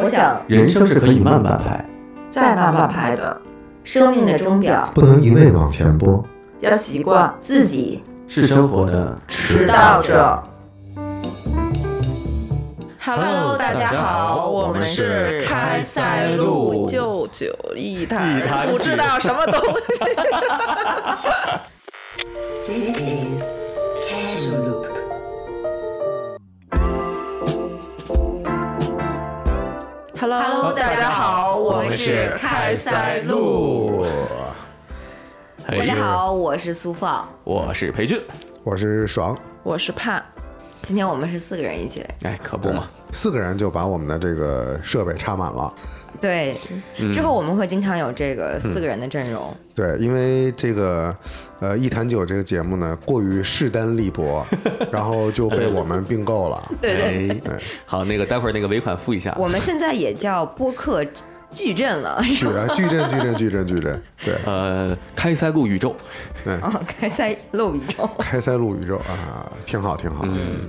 我想，人生是可以慢慢拍，再慢慢拍的，生命的钟表不能一味的往前拨。要习惯自己是生活的迟到者。Hello，大家好我们是是开开塞塞露露九九一台，一台不知道什么东西。Hello，Hello，大家好，我们们是是开塞露。大大家，好，我是苏放。我是裴俊。我是爽，我是盼，今天我们是四个人一起来。哎，可不嘛，四个人就把我们的这个设备插满了。对，之后我们会经常有这个四个人的阵容。对，因为这个呃一坛酒这个节目呢过于势单力薄，然后就被我们并购了。对对，哎，好，那个待会儿那个尾款付一下。我们现在也叫播客矩阵了，是啊，矩阵矩阵矩阵矩阵，对，呃，开塞露宇宙，哦，开塞露宇宙。开塞露宇宙啊，挺好挺好，嗯，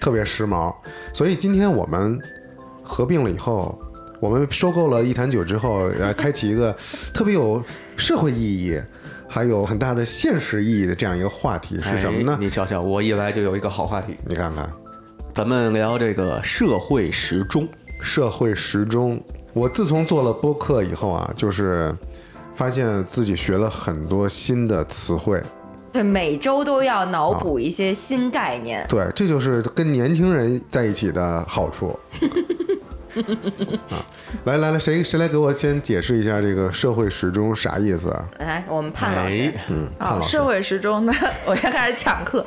特别时髦。所以今天我们合并了以后，我们收购了一坛酒之后，呃，开启一个特别有社会意义，还有很大的现实意义的这样一个话题是什么呢哎？你瞧瞧，我一来就有一个好话题，你看看，咱们聊这个社会时钟。社会时钟。我自从做了播客以后啊，就是发现自己学了很多新的词汇。对，每周都要脑补一些新概念。对，这就是跟年轻人在一起的好处。啊，来来来，谁谁来给我先解释一下这个社会时钟啥意思啊？来，我们潘老师哎，，嗯，潘啊，老师社会时钟呢，我先开始讲课。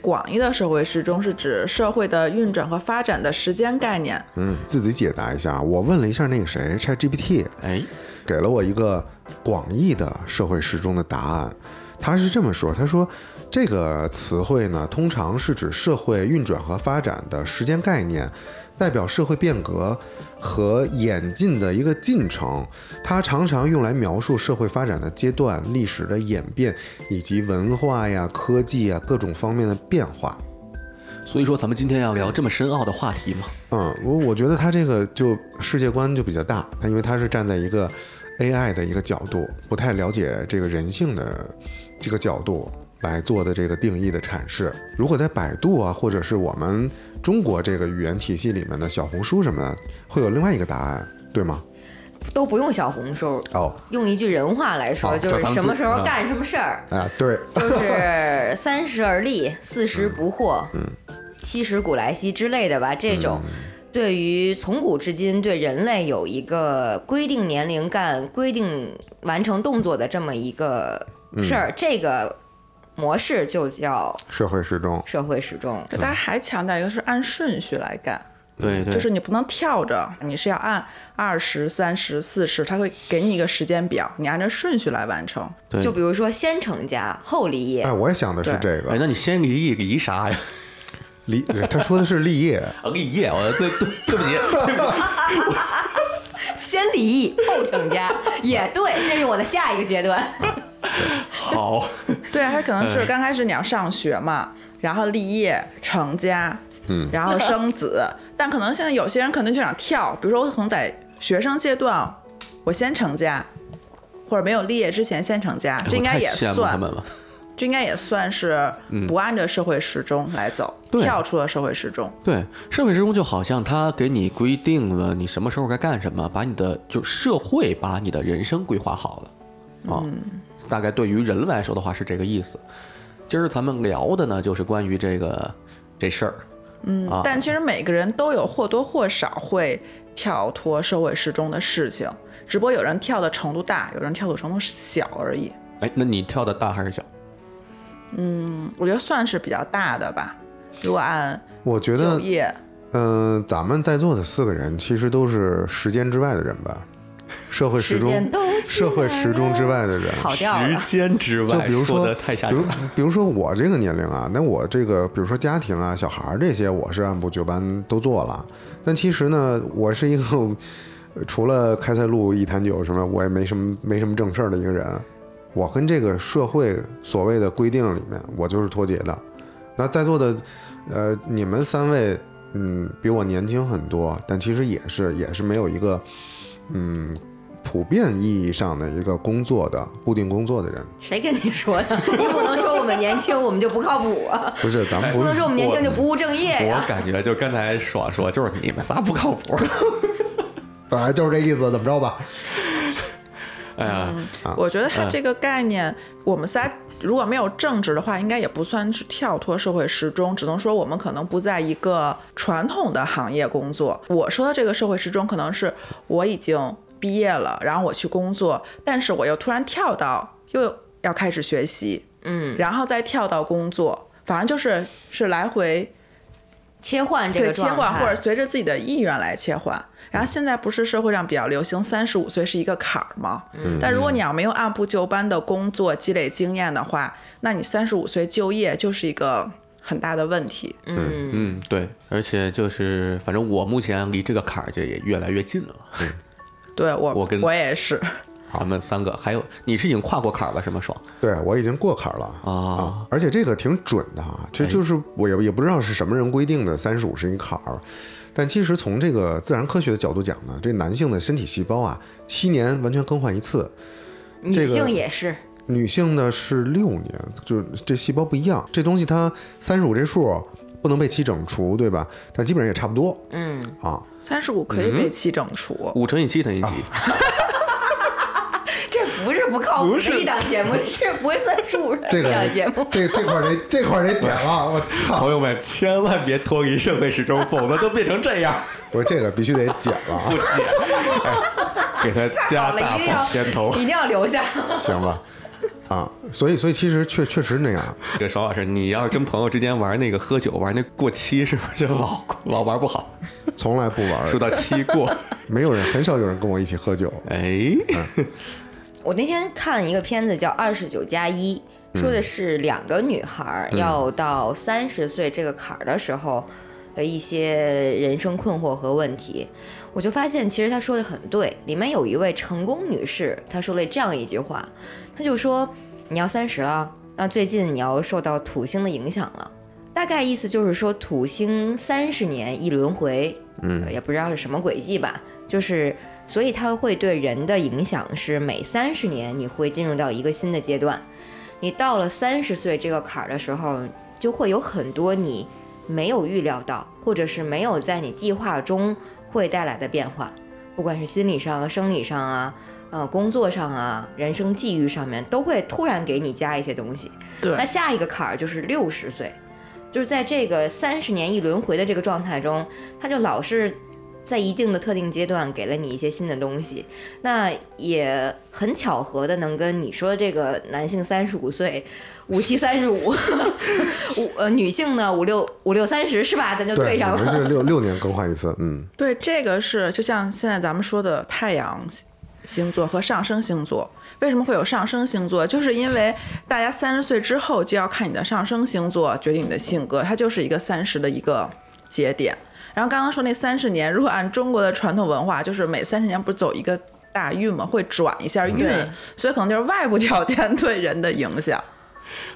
广义的社会时钟是指社会的运转和发展的时间概念。嗯，自己解答一下啊。我问了一下那个谁，ChatGPT，哎，给了我一个广义的社会时钟的答案。他是这么说：“他说，这个词汇呢，通常是指社会运转和发展的时间概念，代表社会变革和演进的一个进程。它常常用来描述社会发展的阶段、历史的演变以及文化呀、科技呀各种方面的变化。”所以说咱们今天要聊这么深奥的话题嘛？嗯，我我觉得它这个就世界观就比较大，他因为它是站在一个 AI 的一个角度，不太了解这个人性的这个角度来做的这个定义的阐释。如果在百度啊，或者是我们中国这个语言体系里面的小红书什么的，会有另外一个答案，对吗？都不用小红书，哦，用一句人话来说，好就是什么时候啊干什么事儿，啊，对，就是 三十而立，四十不惑，嗯。七十古来稀之类的吧。这种。对于从古至今对人类有一个规定年龄干规定完成动作的这么一个事儿，这个模式就叫社会时钟，社会时钟。大家还强调一个是按顺序来干，对对，就是你不能跳着，你是要按二十三十四十，他会给你一个时间表，你按照顺序来完成。对。就比如说先成家后立业。哎，，我也想的是这个。哎，那你先立业离啥呀？立，他说的是立业，啊，立业，我对对对不起，对不起，先离异后成家，也对，这是我的下一个阶段。好，对啊，他可能是刚开始你要上学嘛，然后立业成家，嗯，然后生子，但可能现在有些人可能就想跳，比如说我可能在学生阶段，我先成家，或者没有立业之前先成家，这应该也算。这应该也算是不按照社会时钟来走，对跳出了社会时钟。对，社会时钟就好像它给你规定了你什么时候该干什么，把你的就社会把你的人生规划好了啊。大概对于人来说的话是这个意思。今儿咱们聊的呢，就是关于这个这事儿。嗯啊，但其实每个人都有或多或少会跳脱社会时钟的事情，只不过有人跳的程度大，有人跳的程度小而已。哎，那你跳的大还是小？嗯我觉得算是比较大的吧。如果按我觉得，就业，嗯、咱们在座的四个人其实都是时间之外的人吧，社会时钟社会时钟之外的人。跑调了。间之外就比如说，的太吓比如人了。比如说我这个年龄啊，那我这个比如说家庭啊、小孩儿这些，我是按部就班都做了。但其实呢，我是一个呃 除了开塞露一坛酒什么，我也没什么没什么正事儿的一个人。我跟这个社会所谓的规定里面，我就是脱节的。那在座的，呃，你们三位嗯比我年轻很多，但其实也是也是没有一个嗯普遍意义上的一个工作的固定工作的人。谁跟你说的？你不能说我们年轻我们就不靠谱啊，不是，咱们不能说我们年轻就不务正业我。感觉就刚才爽说，就是你们仨不靠谱。本来就是这意思，怎么着吧？哎呀，我觉得他这个概念，我们仨如果没有政治的话，应该也不算是跳脱社会时钟，只能说我们可能不在一个传统的行业工作。我说的这个社会时钟，可能是我已经毕业了，然后我去工作，但是我又突然跳到又要开始学习，嗯，然后再跳到工作，反正就是是来回切换这个状态，换，或者随着自己的意愿来切换。然后现在不是社会上比较流行三十五岁是一个坎儿吗？嗯但如果你要没有按部就班的工作积累经验的话，那你三十五岁就业就是一个很大的问题。嗯，嗯，对，而且就是，反正我目前离这个坎儿就也越来越近了。对我，我跟我也是。咱们三个，还有你是已经跨过坎儿了是吗？爽对我已经过坎儿了啊！而且这个挺准的啊，这就是我也也不知道是什么人规定的，三十五是一坎儿。但其实从这个自然科学的角度讲呢，这男性的身体细胞啊，七年完全更换一次，这女个性也是，女性呢是六年，就是这细胞不一样。这东西它三十五这数不能被七整除，对吧？但基本上也差不多嗯，啊。三十五可以被七整除，五乘以七等于几？这 不靠谱的一档节目，是不会算数的这个一档节目。这这块得这块得剪了，我操！朋友们千万别脱离社会时钟，否则就变成这样。不是这个必须得剪了啊不，剪，哎，给他加，大放片头一。定要留下。行吧？啊，所以所以其实确确实那样。这邵老师，你要是跟朋友之间玩那个喝酒，玩那过期，是不是就老老玩不好？从来不玩，说到期过，没有人，很少有人跟我一起喝酒。哎，我那天看一个片子叫《二十九加一》，说的是两个女孩儿要到三十岁这个坎儿的时候的一些人生困惑和问题。我就发现，其实她说的很对。里面有一位成功女士，她说了这样一句话，她就说：“你要三十了，那最近你要受到土星的影响了。”大概意思就是说，土星三十年一轮回，嗯，也不知道是什么轨迹吧，就是所以它会对人的影响是每三十年你会进入到一个新的阶段，你到了三十岁这个坎儿的时候，就会有很多你没有预料到，或者是没有在你计划中会带来的变化，不管是心理上啊、生理上啊、呃工作上啊、人生际遇上面，都会突然给你加一些东西。对那下一个坎儿就是六十岁，就是在这个三十年一轮回的这个状态中，他就老是在一定的特定阶段给了你一些新的东西，那也很巧合的能跟你说的这个男性三十五岁，五七三十五，五呃女性呢五六五六三十是吧？咱就对，对上我们是了。六六年更换一次，嗯，对，这个是就像现在咱们说的太阳星座和上升星座。为什么会有上升星座？就是因为大家三十岁之后就要看你的上升星座决定你的性格，它就是一个三十的一个节点。然后刚刚说那三十年，如果按中国的传统文化，就是每三十年不是走一个大运嘛，会转一下运，所以可能就是外部条件对人的影响。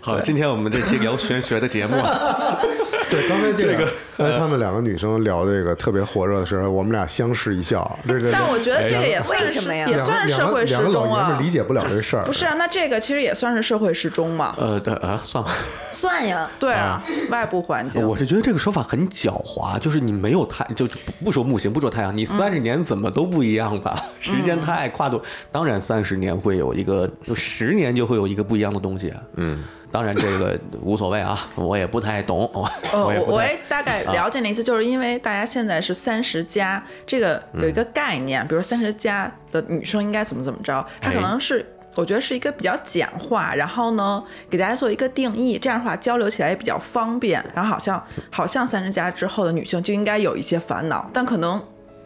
好，今天我们这期聊玄学的节目啊，对，刚才这这个个，刚才他们两个女生聊这个特别火热的时候，我们俩相视一笑。对对但我觉得这个也为算是什么呀也算是社会时钟啊理。解不了这事儿。不是啊，那这个其实也算是社会时钟嘛。呃，对啊，算吧。算呀，对啊，外部环境。我是觉得这个说法很狡猾，就是你没有太就就不不说木星，不说太阳，你三十年怎么都不一样吧？时间太跨度，当然三十年会有一个，有十年就会有一个不一样的东西。嗯，当然这个无所谓啊，我也不太懂，我我我也大概了解那意思，就是因为大家现在是三十加，这个有一个概念，比如三十加的女生应该怎么怎么着，它可能是。我觉得是一个比较简化，然后呢，给大家做一个定义，这样的话交流起来也比较方便。然后好像好像三十加之后的女性就应该有一些烦恼，但可能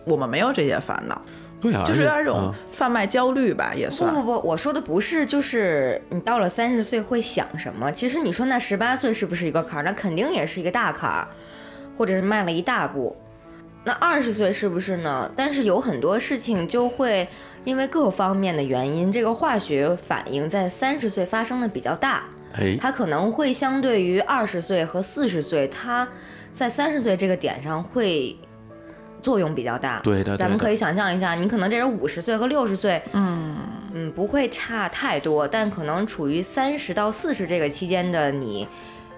我们没有这些烦恼，对啊，就是有点这种贩卖焦虑吧，也不算。不不，我说的不是就是你到了三十岁会想什么。其实你说那十八岁是不是一个坎儿？那肯定也是一个大坎儿，或者是迈了一大步。那二十岁是不是呢？但是有很多事情就会因为各方面的原因，这个化学反应在三十岁发生的比较大，哎，它可能会相对于二十岁和四十岁，它在三十岁这个点上会作用比较大。对的，对的咱们可以想象一下，你可能这人五十岁和六十岁，嗯，嗯，不会差太多，但可能处于三十到四十这个期间的你，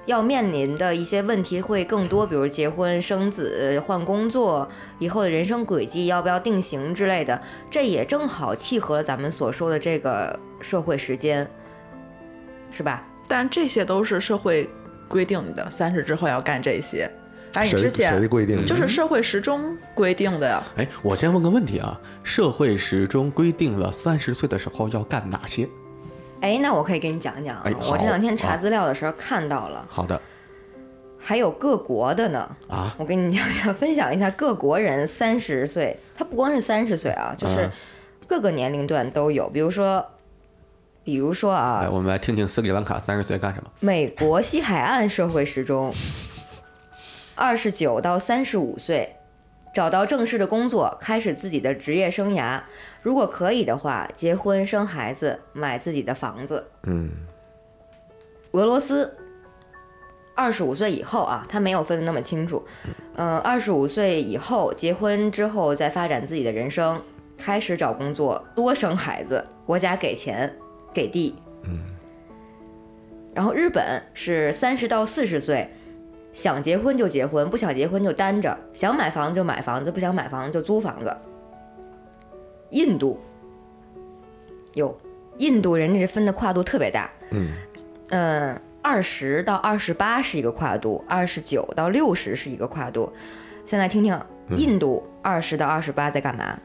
要面临的一些问题会更多，比如结婚、生子、换工作，以后的人生轨迹要不要定型之类的，这也正好契合了咱们所说的这个社会时间，是吧？但这些都是社会规定的，三十之后要干这些。哎，你谁之前谁规定的？就是社会时钟规定的呀。哎，我先问个问题啊，社会时钟规定了三十岁的时候要干哪些？哎，那我可以给你讲讲啊，哎我这两天查资料的时候看到了，好的还有各国的呢。啊，我跟你讲讲，分享一下各国人三十岁，他不光是三十岁啊，就是嗯各个年龄段都有。比如说，比如说来啊，我们来听听斯里兰卡三十岁干什么？美国西海岸社会时钟，二十九到三十五岁，找到正式的工作，开始自己的职业生涯。如果可以的话，结婚生孩子，买自己的房子。嗯，俄罗斯，二十五岁以后啊，他没有分得那么清楚。嗯、二十五岁以后结婚之后，再发展自己的人生，开始找工作，多生孩子，国家给钱给地。嗯。然后日本是三十到四十岁，想结婚就结婚，不想结婚就单着，想买房子就买房子，不想买房子就租房子。印度，有印度人家这分的跨度特别大。嗯，二十到二十八是一个跨度，二十九到六十是一个跨度。现在听听印度二十到二十八在干嘛？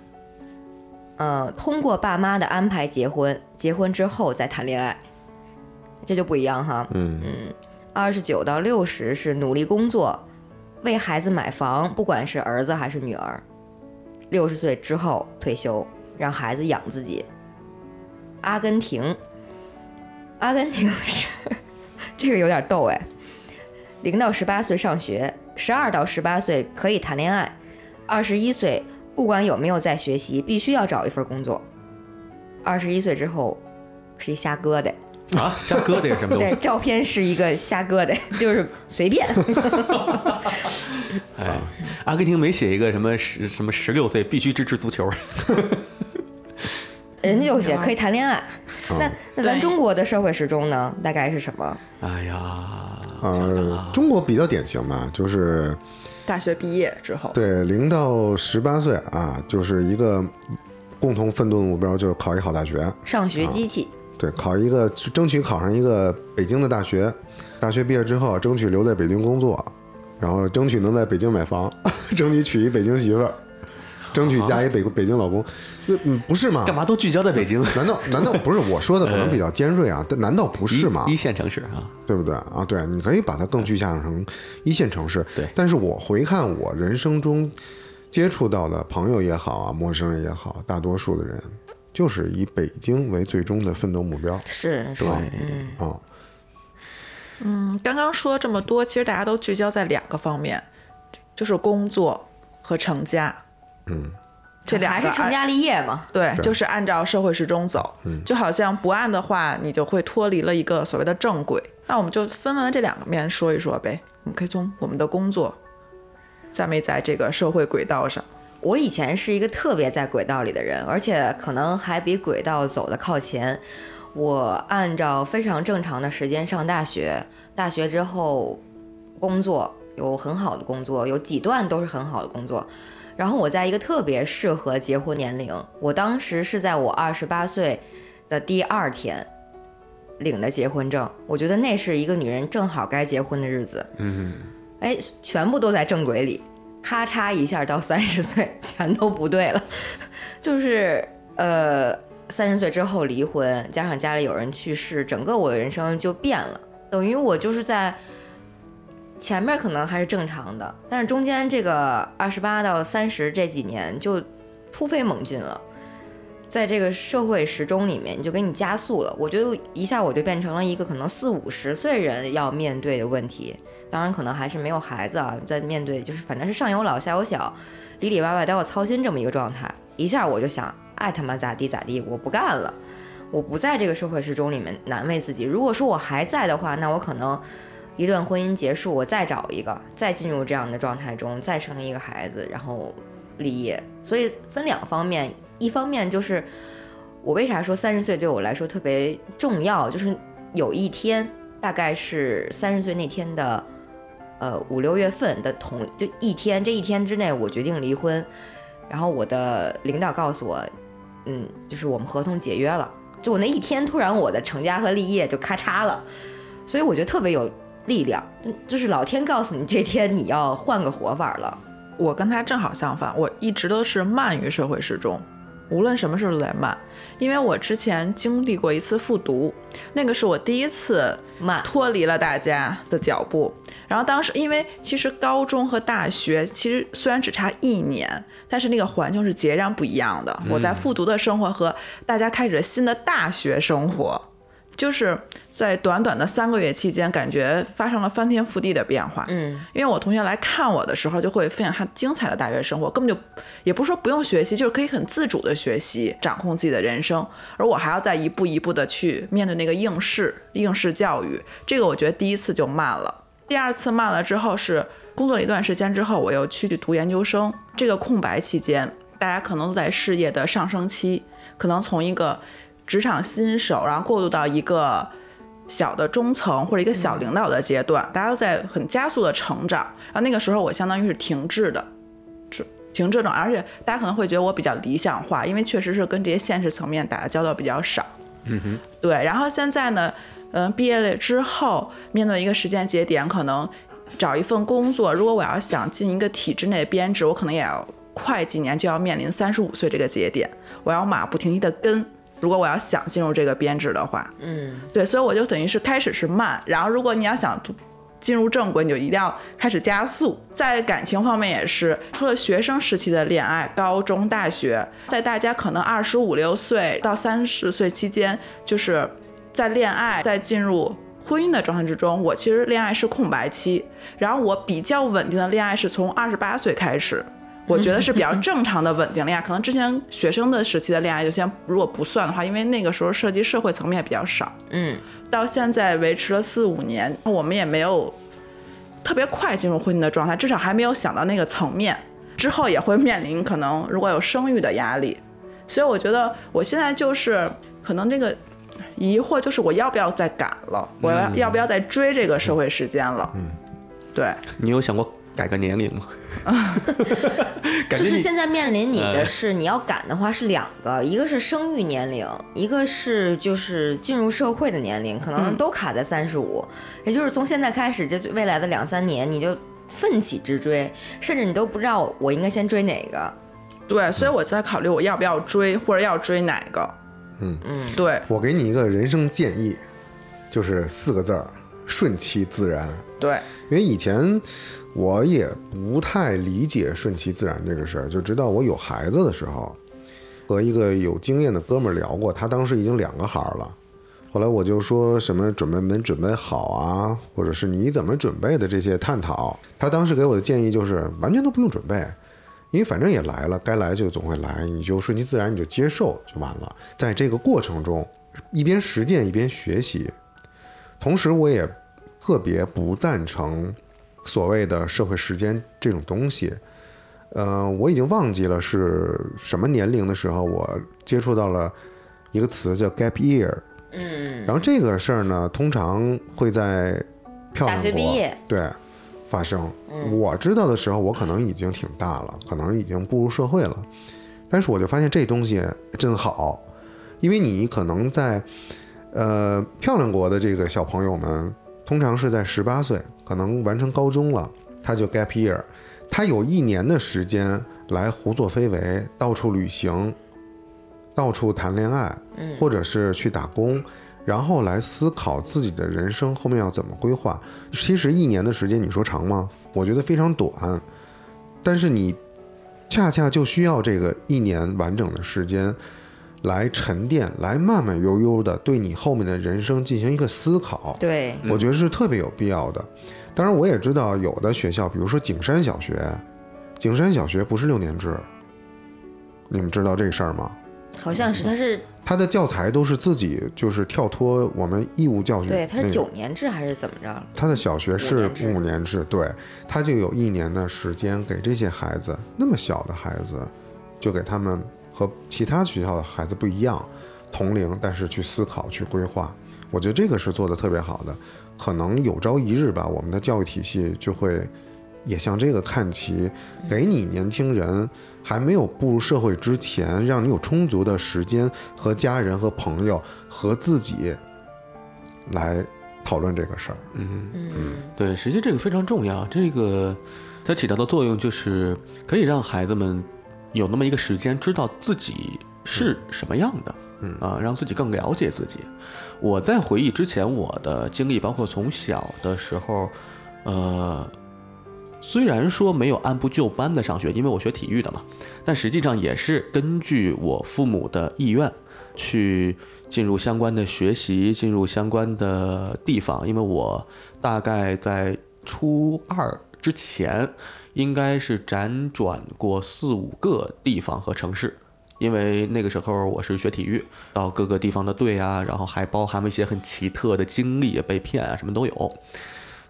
呃，通过爸妈的安排结婚，结婚之后再谈恋爱，这就不一样哈。嗯二十九到六十是努力工作，为孩子买房，不管是儿子还是女儿。六十岁之后退休，让孩子养自己。阿根廷，阿根廷是这个有点逗哎，零到十八岁上学，十二到十八岁可以谈恋爱，二十一岁不管有没有在学习，必须要找一份工作。二十一岁之后是一瞎疙瘩。啊，瞎疙瘩是什么东西对，照片是一个瞎疙瘩，就是随便。哎，阿根廷没写一个什么十什么十六岁必须支持足球，人家就写可以谈恋爱。那那咱对中国的社会时钟呢？大概是什么？哎呀，呃啊，中国比较典型嘛，就是大学毕业之后，对零到十八岁啊，就是一个共同奋斗的目标，就是考一好大学。上学机器。对，考一个争取考上一个北京的大学，大学毕业之后争取留在北京工作，然后争取能在北京买房，争取娶一北京媳妇儿，争取嫁一北北京老公。那嗯，不是吗？干嘛都聚焦在北京？难道难道不是我说的可能比较尖锐啊？但难道不是吗一？一线城市啊，对不对啊？对，你可以把它更具象成一线城市。对但是我回看我人生中接触到的朋友也好啊，陌生人也好，大多数的人就是以北京为最终的奋斗目标是是，嗯，啊。嗯，刚刚说这么多，其实大家都聚焦在两个方面，就是工作和成家。嗯，这两个还是成家立业嘛。对，对就是按照社会时钟走，就好像不按的话，你就会脱离了一个所谓的正轨。那我们就分完这两个面说一说呗。我们可以从我们的工作，在没在这个社会轨道上，我以前是一个特别在轨道里的人，而且可能还比轨道走得靠前。我按照非常正常的时间上大学，大学之后工作有很好的工作，有几段都是很好的工作。然后我在一个特别适合结婚年龄，我当时是在我二十八岁的第二天领的结婚证，我觉得那是一个女人正好该结婚的日子。嗯，哎，全部都在正轨里，咔嚓一下到三十岁全都不对了，就是呃三十岁之后离婚，加上家里有人去世，整个我的人生就变了，等于我就是在前面可能还是正常的，但是中间这个二十八到三十这几年就突飞猛进了。在这个社会时钟里面，就给你加速了。我觉得一下我就变成了一个可能四五十岁人要面对的问题。当然，可能还是没有孩子啊，在面对就是反正是上有老下有小，里里外外都要操心这么一个状态。一下我就想，爱他妈咋地咋地，我不干了，我不在这个社会时钟里面难为自己。如果说我还在的话，那我可能一段婚姻结束，我再找一个，再进入这样的状态中，再生一个孩子，然后立业。所以分两方面，一方面就是我为啥说三十岁对我来说特别重要，就是有一天，大概是三十岁那天的，呃五六月份的同就一天，这一天之内我决定离婚，然后我的领导告诉我，嗯，就是我们合同解约了。就我那一天，突然我的成家和立业就咔嚓了，所以我觉得特别有力量，就是老天告诉你这天你要换个活法了。我跟他正好相反，我一直都是慢于社会时钟，无论什么事都得慢。因为我之前经历过一次复读，那个是我第一次慢，脱离了大家的脚步。然后当时，因为其实高中和大学其实虽然只差一年，但是那个环境是截然不一样的。我在复读的生活和大家开始新的大学生活，就是在短短的三个月期间，感觉发生了翻天覆地的变化。嗯，因为我同学来看我的时候，就会分享他精彩的大学生活，根本就也不是说不用学习，就是可以很自主的学习，掌控自己的人生。而我还要再一步一步的去面对那个应试、应试教育，这个我觉得第一次就慢了。第二次慢了之后是工作了一段时间之后，我又去读研究生。这个空白期间，大家可能都在事业的上升期，可能从一个职场新手，然后过渡到一个小的中层或者一个小领导的阶段，大家都在很加速的成长。然后那个时候我相当于是停滞的，是停滞的，而且大家可能会觉得我比较理想化，因为确实是跟这些现实层面打的交道比较少。嗯哼，对，然后现在呢，嗯、毕业了之后，面对一个时间节点，可能找一份工作，如果我要想进一个体制内编制，我可能也要快几年就要面临三十五岁这个节点，我要马不停蹄的跟。如果我要想进入这个编制的话，嗯，对，所以我就等于是开始是慢，然后如果你要想进入正轨，你就一定要开始加速。在感情方面也是，除了学生时期的恋爱，高中、大学，在大家可能二十五六岁到三十岁期间，就是在恋爱，在进入婚姻的状态之中，我其实恋爱是空白期，然后我比较稳定的恋爱是从二十八岁开始。我觉得是比较 正常的稳定恋爱，可能之前学生的时期的恋爱就先如果不算的话，因为那个时候涉及社会层面比较少。嗯，到现在维持了四五年，我们也没有特别快进入婚姻的状态，至少还没有想到那个层面。之后也会面临可能如果有生育的压力，所以我觉得我现在就是可能这个疑惑就是我要不要再赶了，我要要不要再追这个社会时间了？嗯，对，你有想过改个年龄吗？感就是现在面临你的是，你要赶的话是两个，一个是生育年龄，一个是就是进入社会的年龄，可能都卡在三十五，也就是从现在开始，这未来的两三年你就奋起直追，甚至你都不知道我应该先追哪个。对，所以我在考虑我要不要追，或者要追哪个。嗯嗯，对我给你一个人生建议，就是四个字儿：顺其自然。对，因为以前我也不太理解顺其自然这个事儿，就直到我有孩子的时候，和一个有经验的哥们儿聊过，他当时已经两个孩儿了。后来我就说什么准备没准备好啊，或者是你怎么准备的这些探讨，他当时给我的建议就是完全都不用准备，因为反正也来了，该来就总会来，你就顺其自然，你就接受就完了。在这个过程中，一边实践一边学习，同时我也特别不赞成所谓的社会时间这种东西。呃，我已经忘记了是什么年龄的时候，我接触到了一个词叫 gap year。嗯，然后这个事儿呢，通常会在漂亮大学国毕业对发生。嗯我知道的时候，我可能已经挺大了，可能已经步入社会了，但是我就发现这东西真好，因为你可能在呃漂亮国的这个小朋友们，通常是在十八岁，可能完成高中了，他就 gap year，他有一年的时间来胡作非为，到处旅行，到处谈恋爱，或者是去打工，然后来思考自己的人生后面要怎么规划。其实一年的时间，你说长吗？我觉得非常短，但是你恰恰就需要这个一年完整的时间来沉淀，来慢慢悠悠的对你后面的人生进行一个思考。对，我觉得是特别有必要的。当然，我也知道有的学校，比如说景山小学，景山小学不是六年制，你们知道这事儿吗？好像是他是他的教材都是自己就是跳脱我们义务教育。对，它是九年制还是怎么着？他的小学是五年制五年制，对，他就有一年的时间给这些孩子，那么小的孩子，就给他们和其他学校的孩子不一样，同龄，但是去思考、去规划。我觉得这个是做的特别好的。可能有朝一日吧，我们的教育体系就会也向这个看齐，给你年轻人还没有步入社会之前，让你有充足的时间和家人和朋友和自己来讨论这个事儿。嗯嗯对，实际这个非常重要。这个它起到的作用就是可以让孩子们有那么一个时间，知道自己是什么样的，嗯啊，让自己更了解自己。我在回忆之前我的经历，包括从小的时候，呃，虽然说没有按部就班的上学，因为我学体育的嘛，但实际上也是根据我父母的意愿去进入相关的学习，进入相关的地方。因为我大概在初二之前，应该是辗转过四五个地方和城市。因为那个时候我是学体育，到各个地方的队啊，然后还包含了一些很奇特的经历，被骗啊，什么都有。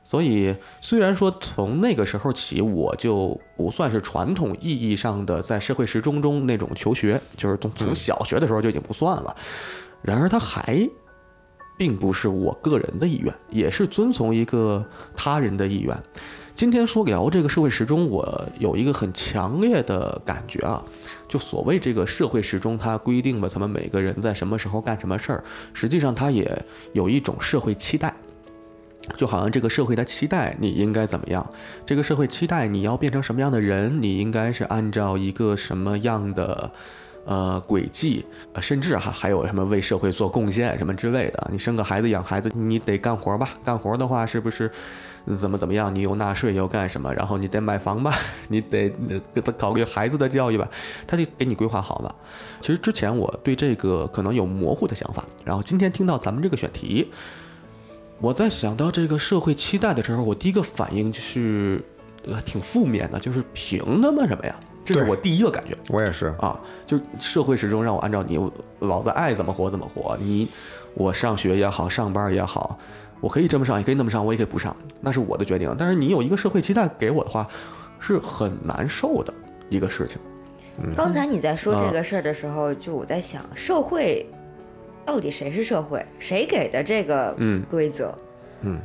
所以虽然说从那个时候起，我就不算是传统意义上的在社会时钟中那种求学，就是从从小学的时候就已经不算了。然而，它还并不是我个人的意愿，也是遵从一个他人的意愿。今天说聊这个社会时钟，我有一个很强烈的感觉啊，就所谓这个社会时钟，它规定了咱们每个人在什么时候干什么事儿，实际上它也有一种社会期待。就好像这个社会它期待你应该怎么样，这个社会期待你要变成什么样的人，你应该是按照一个什么样的呃轨迹，甚至哈还有什么为社会做贡献什么之类的。你生个孩子养孩子，你得干活吧？干活的话是不是怎么怎么样？你又纳税又干什么？然后你得买房吧？你得给他搞个孩子的教育吧？他就给你规划好了。其实之前我对这个可能有模糊的想法，然后今天听到咱们这个选题。我在想到这个社会期待的时候，我第一个反应就是，呃，挺负面的，就是凭他妈什么呀？这是我第一个感觉我也是，啊！就社会始终让我按照你，老子爱怎么活怎么活。你，我上学也好，上班也好，我可以这么上，也可以那么上，我也可以不上，那是我的决定。但是你有一个社会期待给我的话，是很难受的一个事情。刚才你在说啊这个事儿的时候，就我在想，社会到底谁是社会？谁给的这个嗯规则？嗯，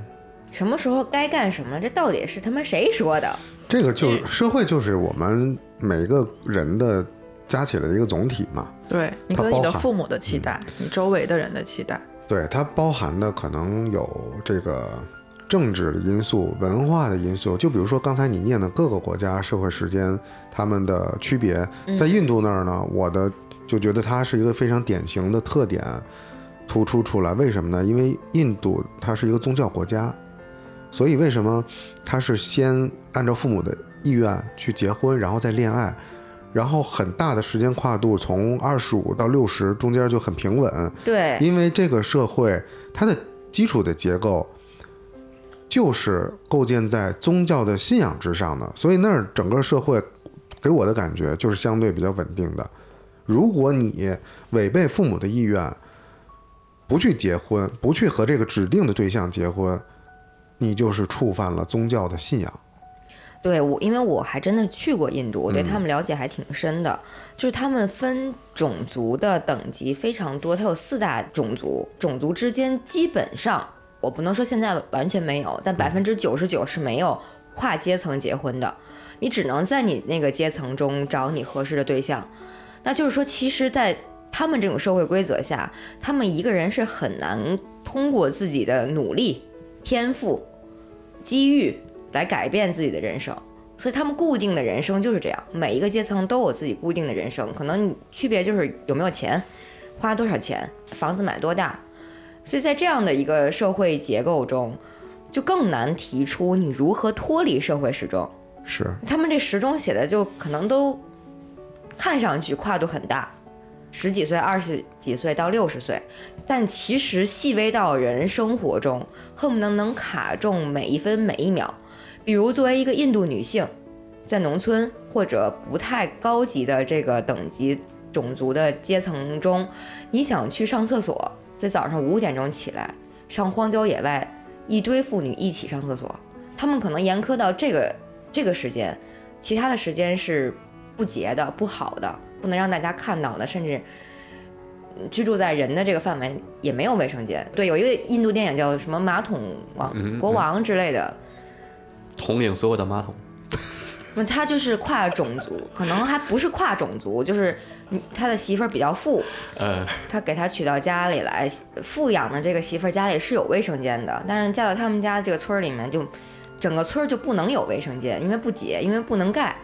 什么时候该干什么？这到底是他妈谁说的？这个就社会就是我们每个人的加起来的一个总体嘛。对你跟你的父母的期待，你周围的人的期待，对，它包含的可能有这个政治的因素、文化的因素。就比如说刚才你念的各个国家社会时间它们的区别，在印度那儿呢，我的就觉得它是一个非常典型的特点突出出来。为什么呢？因为印度它是一个宗教国家，所以为什么它是先按照父母的意愿去结婚，然后再恋爱？然后很大的时间跨度，从二十五到六十中间就很平稳，对，因为这个社会它的基础的结构就是构建在宗教的信仰之上的，所以那儿整个社会给我的感觉就是相对比较稳定的。如果你违背父母的意愿，不去结婚，不去和这个指定的对象结婚，你就是触犯了宗教的信仰。对我，因为我还真的去过印度，我对他们了解还挺深的。就是他们分种族的等级非常多，它有四大种族，种族之间基本上我不能说现在完全没有，但百分之九十九是没有跨阶层结婚的。你只能在你那个阶层中找你合适的对象。那就是说，其实，在他们这种社会规则下，他们一个人是很难通过自己的努力、天赋、机遇来改变自己的人生。所以他们固定的人生就是这样，每一个阶层都有自己固定的人生，可能区别就是有没有钱，花多少钱，房子买多大。所以在这样的一个社会结构中，就更难提出你如何脱离社会时钟。是，他们这时钟写的就可能都看上去跨度很大，十几岁、二十几岁到六十岁，但其实细微到人生活中，恨不得能卡中每一分每一秒。比如作为一个印度女性，在农村或者不太高级的这个等级种族的阶层中，你想去上厕所，在早上五点钟起来，上荒郊野外，一堆妇女一起上厕所，她们可能严苛到这个这个时间，其他的时间是不洁的、不好的，不能让大家看到的，甚至。嗯居住在人的这个范围也没有卫生间。对，有一个印度电影叫什么《马桶王嗯国王》之类的，统领所有的马桶。那 他就是跨种族，可能还不是跨种族，就是嗯他的媳妇儿比较富，呃，他给他娶到家里来，富养的这个媳妇儿家里是有卫生间的，但是嫁到他们家这个村儿里面就，整个村儿就不能有卫生间，因为不洁，因为不能盖，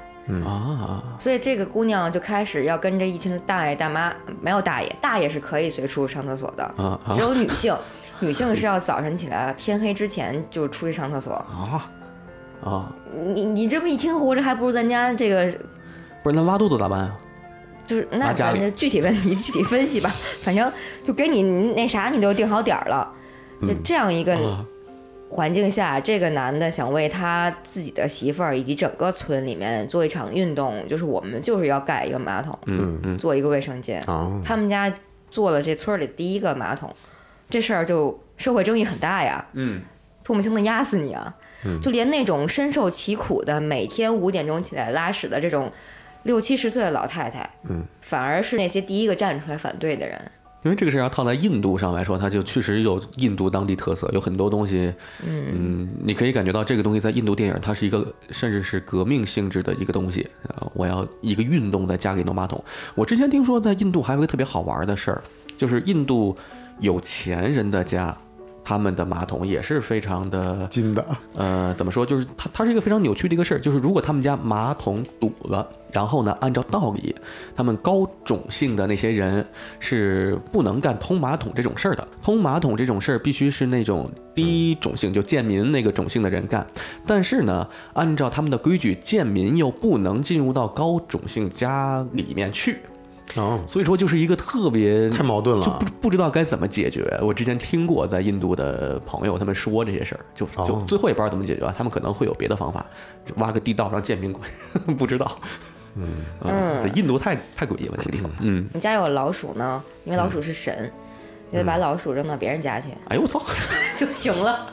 啊，所以这个姑娘就开始要跟着一群大爷大妈，没有大爷，大爷是可以随处上厕所的，啊啊。只有女性，女性是要早晨起来天黑之前就出去上厕所。啊啊！你你这么一听，活着还不如咱家这个不是那挖肚子咋办啊？就是那咱这具体问题 具体分析吧，反正就给你那啥，你都定好点儿了。就这样一个啊环境下，这个男的想为他自己的媳妇儿以及整个村里面做一场运动，就是我们就是要盖一个马桶，嗯嗯，做一个卫生间。啊，他们家做了这村里第一个马桶，这事儿就社会争议很大呀。嗯，唾沫星子压死你啊！就连那种深受其苦的，每天五点钟起来拉屎的这种六七十岁的老太太，嗯，反而是那些第一个站出来反对的人。因为这个事儿要套在印度上来说，它就确实有印度当地特色，有很多东西，嗯，你可以感觉到这个东西在印度电影它是一个甚至是革命性质的一个东西啊！我要一个运动在家里弄马桶。我之前听说在印度还有一个特别好玩的事儿，就是印度有钱人的家，他们的马桶也是非常的金的，呃，怎么说？就是它，它是一个非常扭曲的一个事儿。就是如果他们家马桶堵了，然后呢，按照道理，他们高种姓的那些人是不能干通马桶这种事儿的。通马桶这种事儿必须是那种低种姓，就贱民那个种姓的人干。但是呢，按照他们的规矩，贱民又不能进入到高种姓家里面去。哦，所以说，就是一个特别太矛盾了就不不知道该怎么解决。我之前听过在印度的朋友他们说这些事儿，就就哦最后也不知道怎么解决，他们可能会有别的方法，挖个地道让贱民滚，不知道。嗯嗯印度太太诡异了，那个地方。嗯，你家有老鼠呢，因为老鼠是神，你得把老鼠扔到别人家去哎呦我操！就行了。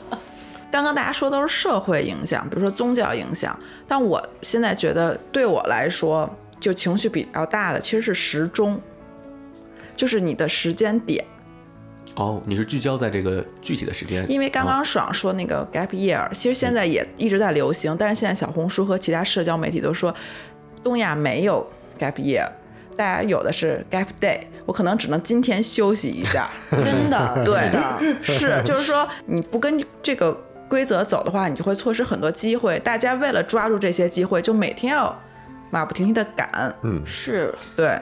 刚刚大家说都是社会影响，比如说宗教影响，但我现在觉得对我来说，就情绪比较大的其实是时钟，就是你的时间点。哦，你是聚焦在这个具体的时间，因为刚刚爽说那个 gap year，其实现在也一直在流行，但是现在小红书和其他社交媒体都说东亚没有 gap year，大家有的是 gap day，我可能只能今天休息一下。真的，对是的，是，就是说你不跟这个规则走的话，你就会错失很多机会。大家为了抓住这些机会，就每天要马不停蹄的赶。嗯是。对，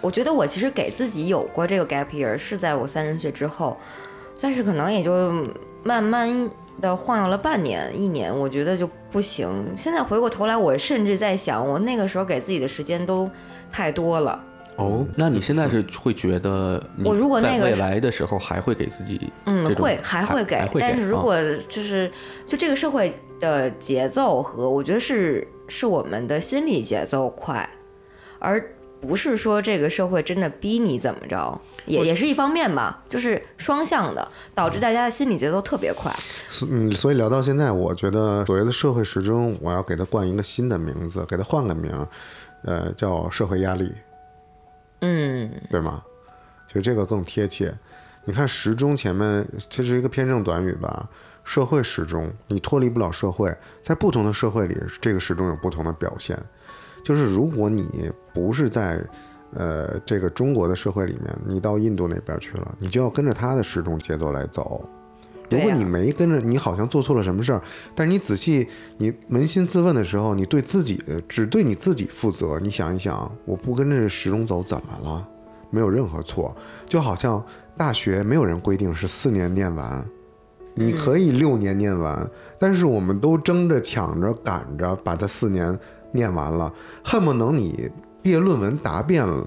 我觉得我其实给自己有过这个 gap year，是在我三十岁之后，但是可能也就慢慢的晃悠了半年、一年，我觉得就不行。现在回过头来，我甚至在想，我那个时候给自己的时间都太多了。哦，那你现在是会觉得我如果那个未来的时候还会给自己嗯会还会给但是如啊果就是就这个社会的节奏和我觉得是是我们的心理节奏快，而不是说这个社会真的逼你怎么着，也也是一方面吧，就是双向的，导致大家的心理节奏特别快。所嗯，所以聊到现在，我觉得所谓的社会时钟，我要给它冠一个新的名字，给它换个名儿，呃，叫社会压力，嗯，对吗？其实这个更贴切。你看时钟前面，这是一个偏正短语吧？社会时钟，你脱离不了社会，在不同的社会里，这个时钟有不同的表现。就是如果你不是在呃这个中国的社会里面，你到印度那边去了，你就要跟着他的时钟节奏来走。如果你没跟着，你好像做错了什么事儿，但是你仔细你扪心自问的时候，你对自己只对你自己负责。你想一想，我不跟着时钟走怎么了？没有任何错，就好像大学没有人规定是四年念完，你可以六年念完，但是我们都争着抢着赶着把它四年念完了，恨不能你毕业论文答辩了，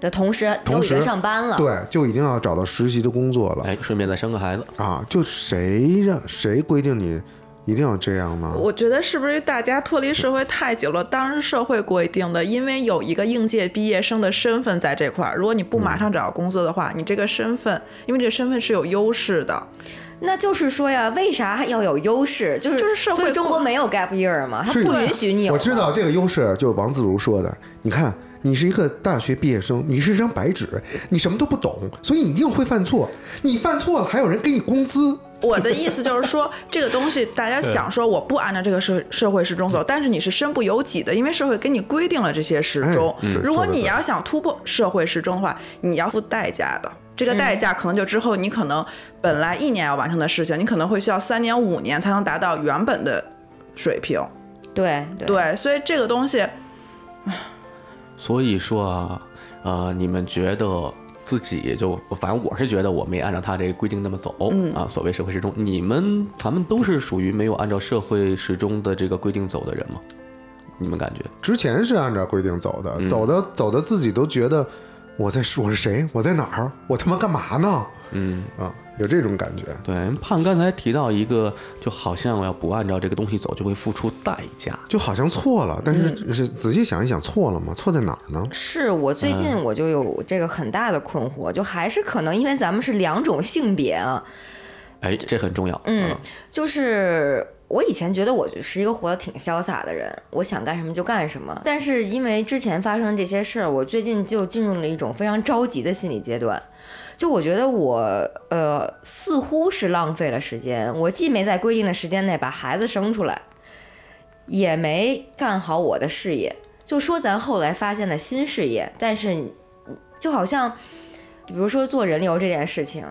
的同时同时上班了，对，就已经要找到实习的工作了。哎，顺便再生个孩子，啊，就谁让谁规定你一定要这样呢？我觉得是不是大家脱离社会太久了？当然是社会规定的，因为有一个应届毕业生的身份在这块儿。如果你不马上找到工作的话，你这个身份，因为这个身份是有优势的。那就是说呀，为啥要有优势？就是就是社会所以中国没有 gap year 嘛，它不允许你有。我知道这个优势就是王自如说的。你看，你是一个大学毕业生，你是一张白纸，你什么都不懂，所以你一定会犯错。你犯错了，还有人给你工资。我的意思就是说，这个东西大家想说我不按照这个社社会时钟走，但是你是身不由己的，因为社会给你规定了这些时钟。哎嗯如果你要想突破社会时钟的话，你要付代价的。这个代价可能就之后你可能本来一年要完成的事情，你可能会需要三年五年才能达到原本的水平。对对对，所以这个东西，所以说啊，呃，你们觉得自己就，反正我是觉得我没按照他这个规定那么走、啊。所谓社会时钟，你们咱们都是属于没有按照社会时钟的这个规定走的人吗？你们感觉？之前是按照规定走的，走的走的自己都觉得我在我是谁，我在哪儿，我他妈干嘛呢？嗯，啊，有这种感觉。对，胖刚才提到一个，就好像我要不按照这个东西走，就会付出代价。就好像错了，但是是仔细想一想，错了吗？错在哪儿呢？是我最近我就有这个很大的困惑，就还是可能因为咱们是两种性别啊，哎，这很重要。嗯，就是我以前觉得我是一个活得挺潇洒的人，我想干什么就干什么。但是因为之前发生这些事儿，我最近就进入了一种非常着急的心理阶段。就我觉得我呃似乎是浪费了时间，我既没在规定的时间内把孩子生出来，也没干好我的事业。就说咱后来发现了新事业，但是就好像比如说做人流这件事情，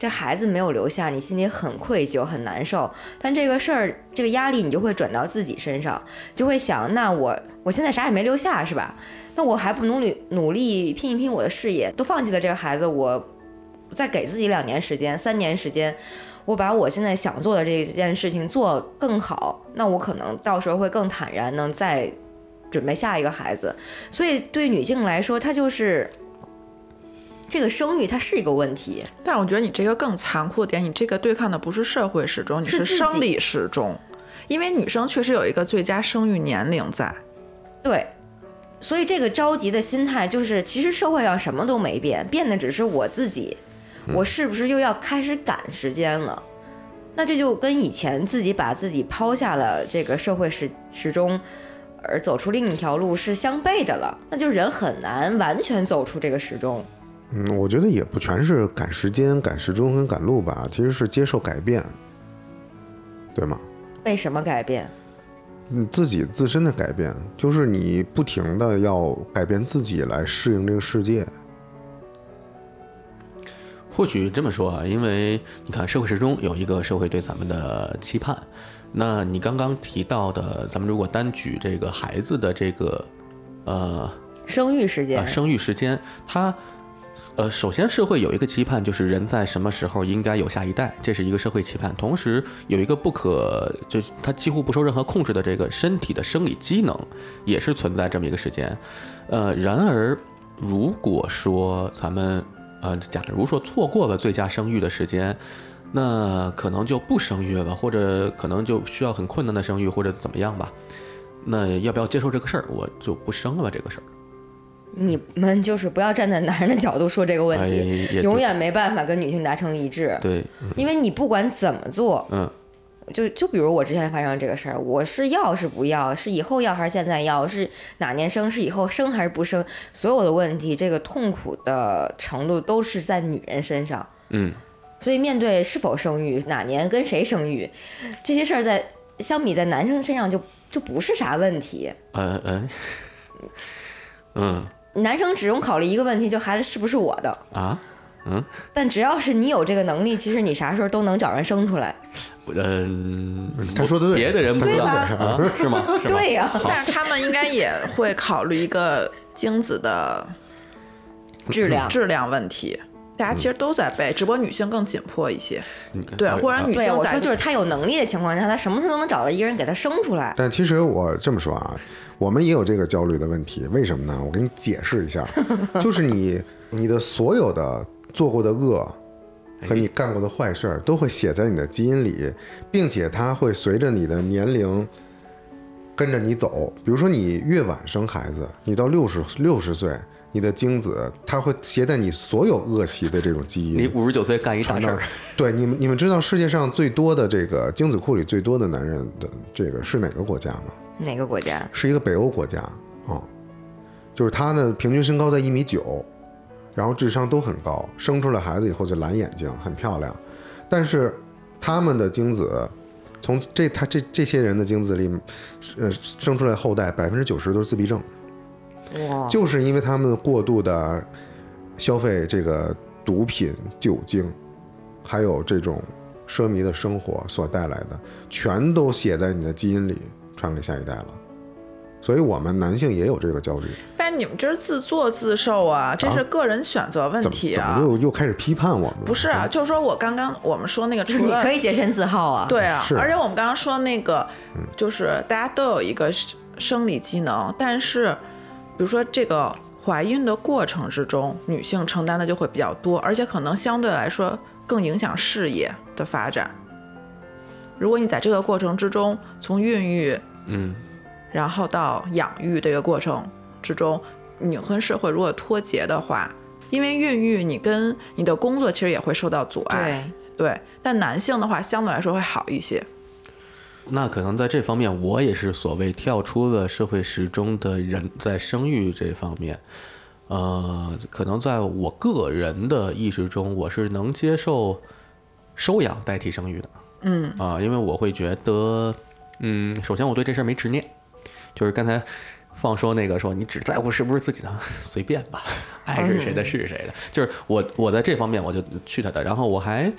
这孩子没有留下，你心里很愧疚，很难受。但这个事儿，这个压力你就会转到自己身上，就会想，那我我现在啥也没留下，是吧？那我还不努力努力拼一拼我的事业，都放弃了这个孩子，我再给自己两年时间、三年时间，我把我现在想做的这件事情做更好，那我可能到时候会更坦然，能再准备下一个孩子。所以对女性来说，她就是这个生育，它是一个问题。但我觉得你这个更残酷的点，你这个对抗的不是社会时钟，你是生理时钟，因为女生确实有一个最佳生育年龄在。对，所以这个着急的心态，就是其实社会上什么都没变，变的只是我自己，我是不是又要开始赶时间了？那这就跟以前自己把自己抛下了这个社会时时钟，而走出另一条路是相悖的了。那就人很难完全走出这个时钟。嗯，我觉得也不全是赶时间、赶时钟跟赶路吧，其实是接受改变，对吗？为什么改变？你自己自身的改变，就是你不停的要改变自己来适应这个世界。或许这么说啊，因为你看社会时钟有一个社会对咱们的期盼，那你刚刚提到的，咱们如果单举这个孩子的这个呃生育时间啊，生育时间，它呃，首先社会有一个期盼，就是人在什么时候应该有下一代，这是一个社会期盼。同时有一个不可，就是它几乎不受任何控制的这个身体的生理机能，也是存在这么一个时间。呃，然而如果说咱们呃，假如说错过了最佳生育的时间，那可能就不生育了，或者可能就需要很困难的生育，或者怎么样吧。那要不要接受这个事儿？我就不生了吧，这个事儿。你们就是不要站在男人的角度说这个问哎题，也永远没办法跟女性达成一致。对，因为你不管怎么做，嗯，就就比如我之前发生这个事儿，我是要是不要，是以后要还是现在要，是哪年生，是以后生还是不生，所有的问题，这个痛苦的程度都是在女人身上。嗯，所以面对是否生育、哪年跟谁生育这些事儿，在相比在男生身上就就不是啥问题。嗯嗯，嗯男生只用考虑一个问题，就孩子是不是我的。啊，嗯，但只要是你有这个能力，其实你啥时候都能找人生出来。不嗯，他说的对别的人不知道对吧啊，是吗？是吗？对呀、但是他们应该也会考虑一个精子的质量。质量问题。大家其实都在背，只不过女性更紧迫一些。对，或者女，性在我说就是她有能力的情况下，她什么时候都能找到一个人给她生出来。但其实我这么说啊，我们也有这个焦虑的问题，为什么呢？我给你解释一下，就是你你的所有的做过的恶，和你干过的坏事儿都会写在你的基因里，并且它会随着你的年龄跟着你走。比如说，你越晚生孩子，你到六十六十岁，你的精子它会携带你所有恶习的这种基因。你五十九岁干一大事儿，对你们，你们知道世界上最多的这个精子库里最多的男人的这个是哪个国家吗？哪个国家？是一个北欧国家啊、就是他呢平均身高在一米九，然后智商都很高，生出来孩子以后就蓝眼睛，很漂亮，但是他们的精子。从这他这这些人的精子里，呃，生出来后代百分之九十都是自闭症，哇，就是因为他们过度的消费这个毒品、酒精，还有这种奢靡的生活所带来的，全都写在你的基因里，传给下一代了。所以，我们男性也有这个焦虑。但你们这是自作自受啊，这是个人选择问题啊怎么。又又开始批判我们了？不是啊，就是说我刚刚我们说那个，就是你可以洁身自好啊。对啊，而且我们刚刚说那个，就是大家都有一个生生理机能，但是比如说这个怀孕的过程之中，女性承担的就会比较多，而且可能相对来说更影响事业的发展。如果你在这个过程之中，从孕育，嗯，然后到养育这个过程之中，你和社会如果脱节的话，因为孕育你跟你的工作其实也会受到阻碍，对，对。但男性的话相对来说会好一些，那可能在这方面，我也是所谓跳出了社会时钟的人，在生育这方面，呃，可能在我个人的意识中，我是能接受收养代替生育的。嗯。啊、因为我会觉得，嗯，首先我对这事儿没执念，就是刚才放说那个说你只在乎是不是自己的，随便吧，爱是谁的是谁的，就是我我在这方面我就去他的，然后我还，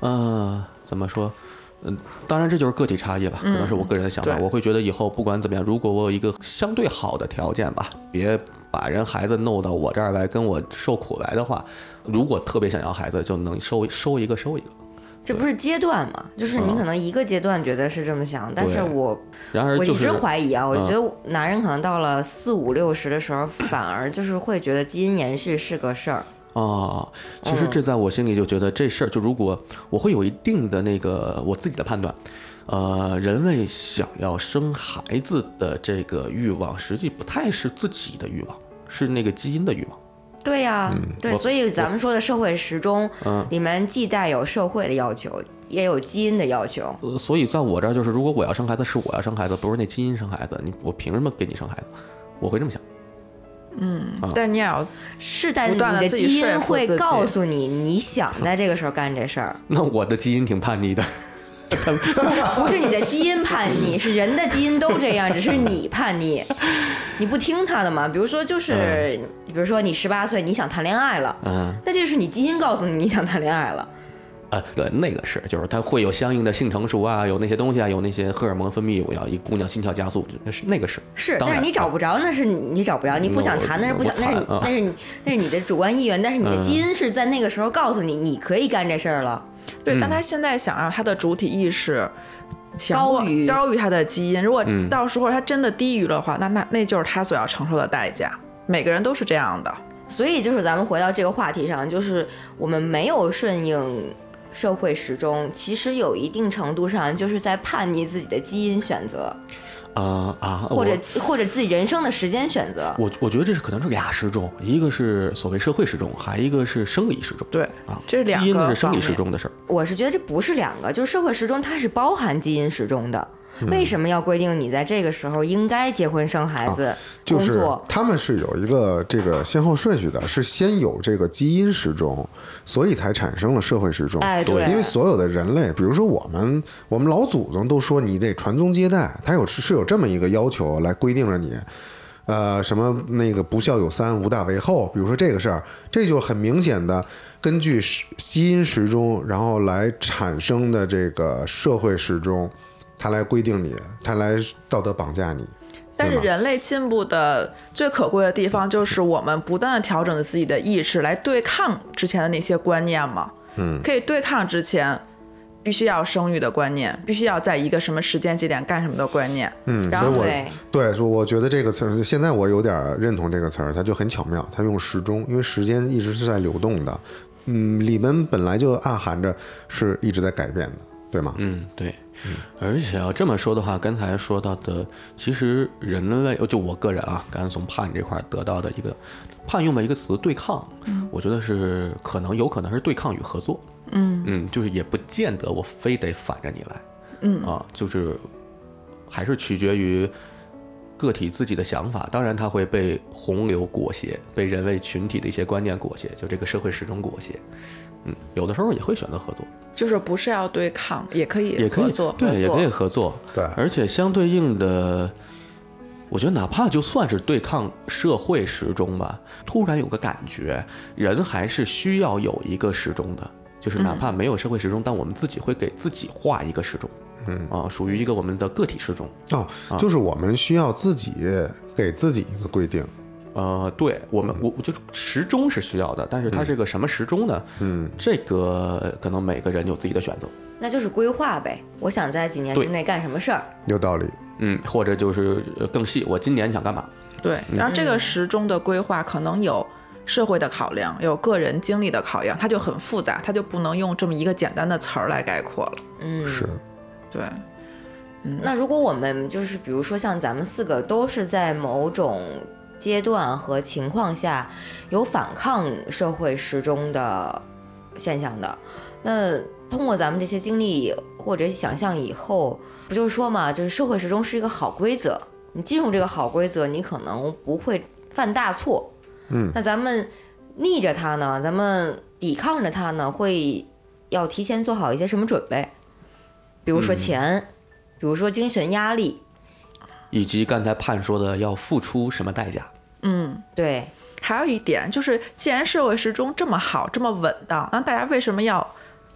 呃，怎么说？嗯，当然这就是个体差异了，可能是我个人的想法。对我会觉得以后不管怎么样，如果我有一个相对好的条件吧，别把人孩子弄到我这儿来跟我受苦来的话，如果特别想要孩子，就能收收一个收一个。这不是阶段嘛？就是你可能一个阶段觉得是这么想，但是我然而就是我一直怀疑啊，我嗯觉得男人可能到了四五六十的时候，反而就是会觉得基因延续是个事儿。啊，其实这在我心里就觉得这事儿，就如果我会有一定的那个我自己的判断，呃，人类想要生孩子的这个欲望，实际不太是自己的欲望，是那个基因的欲望。对呀、对，所以咱们说的社会时钟嗯里面既带有社会的要求，也有基因的要求。呃，所以在我这儿就是，如果我要生孩子，是我要生孩子，不是那基因生孩子，你我凭什么给你生孩子？我会这么想。啊但你也要是，但你的基因会告诉你，你想在这个时候干这事儿，那我的基因挺叛逆的，不是你的基因叛逆，是人的基因都这样，只是你 叛逆，你不听他的嘛。比如说，就是，比如说你十八岁，你想谈恋爱了，嗯。那就是你基因告诉你你想谈恋爱了。呃，对，那个是，就是它会有相应的性成熟啊，有那些东西啊，有那些荷尔蒙分泌，我要一姑娘心跳加速，那是那个是。是，但是你找不着，那是你找不着，你不想谈，那是不想，那是我惨啊那是你 那是你的主观意愿，但是你的嗯基因是在那个时候告诉你，你可以干这事儿了。对，但他现在想要他的主体意识强过高于高于他的基因，如果嗯到时候他真的低于的话，那那那就是他所要承受的代价。每个人都是这样的，所以就是咱们回到这个话题上，就是我们没有顺应社会时钟，其实有一定程度上就是在叛逆自己的基因选择，啊啊，或者或者自己人生的时间选择。我我觉得这是可能是俩时钟，一个是所谓社会时钟，还一个是生理时钟。对啊，这是两基因的是生理时钟的事儿。我是觉得这不是两个，就是社会时钟它是包含基因时钟的。为什么要规定你在这个时候应该结婚生孩子、就是工作？他们是有一个这个先后顺序的，是先有这个基因时钟，所以才产生了社会时钟。哎对因为所有的人类，比如说我们，我们老祖宗都说你得传宗接代，他有是有这么一个要求来规定着你。呃，什么那个不孝有三，无大为后，比如说这个事儿，这就很明显的根据时基因时钟，然后来产生的这个社会时钟，它来规定你，他来道德绑架你。但是人类进步的最可贵的地方，就是我们不断的调整自己的意识来对抗之前的那些观念嘛。嗯，可以对抗之前必须要生育的观念，必须要在一个什么时间节点干什么的观念。嗯，然后所以我对对，说我觉得这个词儿，现在我有点认同这个词儿，它就很巧妙，它用时钟，因为时间一直是在流动的，嗯，里面本来就暗含着是一直在改变的，对吗？嗯，对。而且要这么说的话，刚才说到的，其实人类，就我个人啊，刚才从叛这块得到的一个叛用的一个词“对抗”，我觉得是可能有可能是对抗与合作。嗯嗯，就是也不见得我非得反着你来。嗯啊，就是还是取决于个体自己的想法。当然，它会被洪流裹挟，被人类群体的一些观念裹挟，就这个社会始终裹挟。嗯，有的时候也会选择合作，就是不是要对抗，也可以也可以合作。对，也可以合作。对而且相对应的，我觉得哪怕就算是对抗社会时钟吧，突然有个感觉，人还是需要有一个时钟的，就是哪怕没有社会时钟，但我们自己会给自己画一个时钟。嗯啊，属于一个我们的个体时钟。哦，就是我们需要自己给自己一个规定。呃，对我们，我我就时钟是需要的，但是它是个什么时钟呢？嗯，这个可能每个人有自己的选择。那就是规划呗。我想在几年之内干什么事儿，有道理。嗯，或者就是呃更细，我今年想干嘛？对，然后这个时钟的规划可能有社会的考量，有个人经历的考量，它就很复杂，它就不能用这么一个简单的词儿来概括了。嗯，是，对，那如果我们就是比如说像咱们四个都是在某种阶段和情况下有反抗社会时钟的现象的，那通过咱们这些经历或者想象以后，不就是说嘛，就是社会时钟是一个好规则，你进入这个好规则，你可能不会犯大错。嗯，那咱们逆着它呢，咱们抵抗着它呢，会要提前做好一些什么准备？比如说钱。比如说精神压力，以及刚才盼说的要付出什么代价？嗯。对，还有一点就是，既然社会时钟这么好、这么稳当，那大家为什么要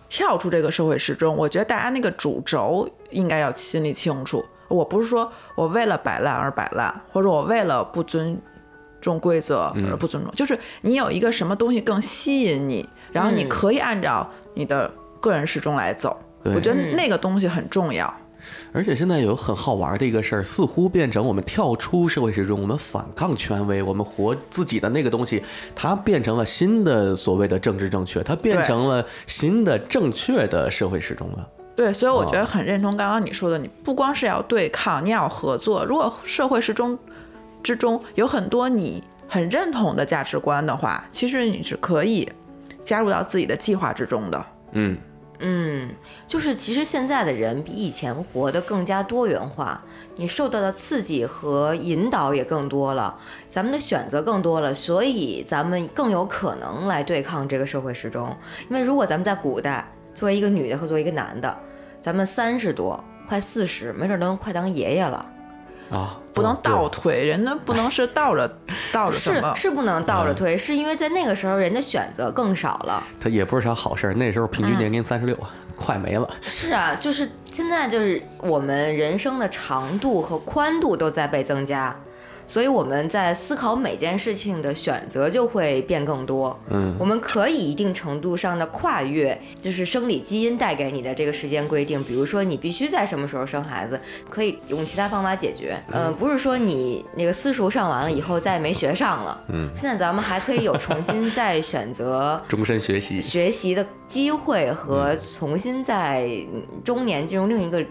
跳出这个社会时钟？我觉得大家那个主轴应该要心里清楚。我不是说我为了摆烂而摆烂，或者我为了不尊重规则而不尊重，就是你有一个什么东西更吸引你，然后你嗯可以按照你的个人时钟来走。对我觉得嗯那个东西很重要。而且现在有很好玩的一个事儿，似乎变成我们跳出社会时钟，我们反抗权威，我们活自己的那个东西，它变成了新的所谓的政治正确，它变成了新的正确的社会时钟了。对，所以我觉哦得很认同刚刚你说的，你不光是要对抗，你也要合作。如果社会时钟之中有很多你很认同的价值观的话，其实你是可以加入到自己的计划之中的。嗯，嗯，就是其实现在的人比以前活得更加多元化，你受到的刺激和引导也更多了，咱们的选择更多了，所以咱们更有可能来对抗这个社会时钟。因为如果咱们在古代，作为一个女的和作为一个男的，咱们三十多快四十，没准都能快当爷爷了。啊，不能倒推，人家不能是倒着 倒着是。是不能倒着推，是因为在那个时候人的选择更少了。它也不是啥好事儿。那时候平均年龄三十六，快没了。是啊，就是现在就是我们人生的长度和宽度都在被增加，所以我们在思考每件事情的选择就会变更多。嗯，我们可以一定程度上的跨越，就是生理基因带给你的这个时间规定，比如说你必须在什么时候生孩子，可以用其他方法解决。呃，不是说你那个私塾上完了以后再也没学上了。嗯，现在咱们还可以有重新再选择 终身学习。学习的机会和重新在中年进入另一个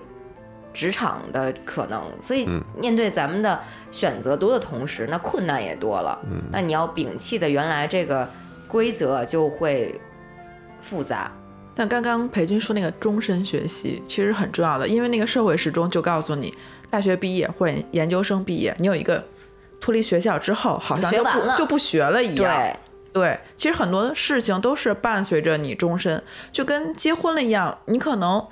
职场的可能，所以面对咱们的选择多的同时，那困难也多了。那你要摒弃的原来这个规则就会复杂。但刚刚裴军说那个终身学习其实很重要的，因为那个社会时钟就告诉你，大学毕业或者研究生毕业，你有一个脱离学校之后，好像就学完了不就不学了一样。对，对，其实很多事情都是伴随着你终身，就跟结婚了一样，你可能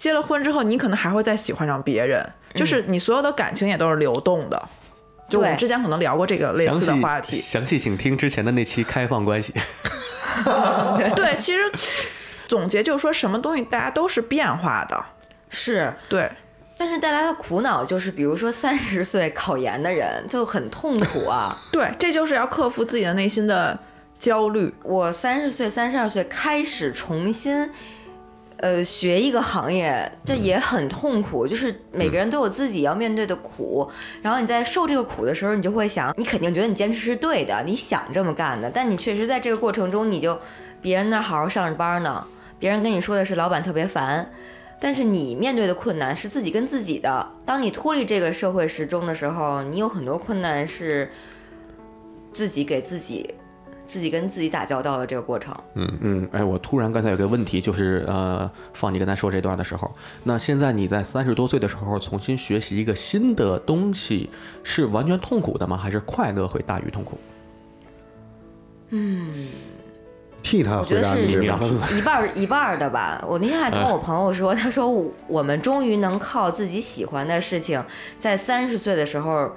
结了婚之后，你可能还会再喜欢上别人，就是你所有的感情也都是流动的。就我们之前可能聊过这个类似的话题，详细请听之前的那期开放关系。对，其实总结就是说，什么东西大家都是变化的，是。对，但是带来的苦恼就是，比如说三十岁考研的人就很痛苦啊。对，这就是要克服自己的内心的焦虑。我三十岁、三十二岁开始重新，呃，学一个行业，这也很痛苦，就是每个人都有自己要面对的苦。然后你在受这个苦的时候，你就会想，你肯定觉得你坚持是对的，你想这么干的，但你确实在这个过程中，你就别人那好好上着班呢，别人跟你说的是老板特别烦，但是你面对的困难是自己跟自己的。当你脱离这个社会时钟的时候，你有很多困难是自己给自己。自己跟自己打交道的这个过程，嗯嗯，哎，我突然刚才有个问题，就是呃，放你刚才说这段的时候，那现在你在三十多岁的时候重新学习一个新的东西，是完全痛苦的吗？还是快乐会大于痛苦？嗯，替他回答你，然后一半一半的吧。我那天还跟我朋友说，他说我们终于能靠自己喜欢的事情，在三十岁的时候。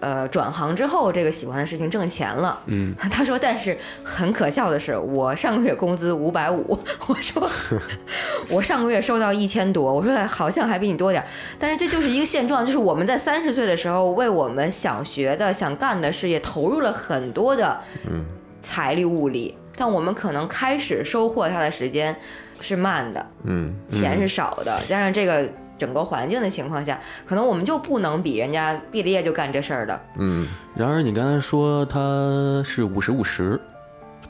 呃，转行之后，这个喜欢的事情挣钱了。嗯，他说，但是很可笑的是，我上个月工资五百五。我说，我上个月收到一千多。我说，好像还比你多点儿。但是这就是一个现状，就是我们在三十岁的时候，为我们想学的、想干的事业投入了很多的财力物力，但我们可能开始收获它的时间是慢的，嗯，钱是少的，加上这个。整个环境的情况下，可能我们就不能比人家毕了业就干这事儿的。嗯，然而你刚才说他是五十五十，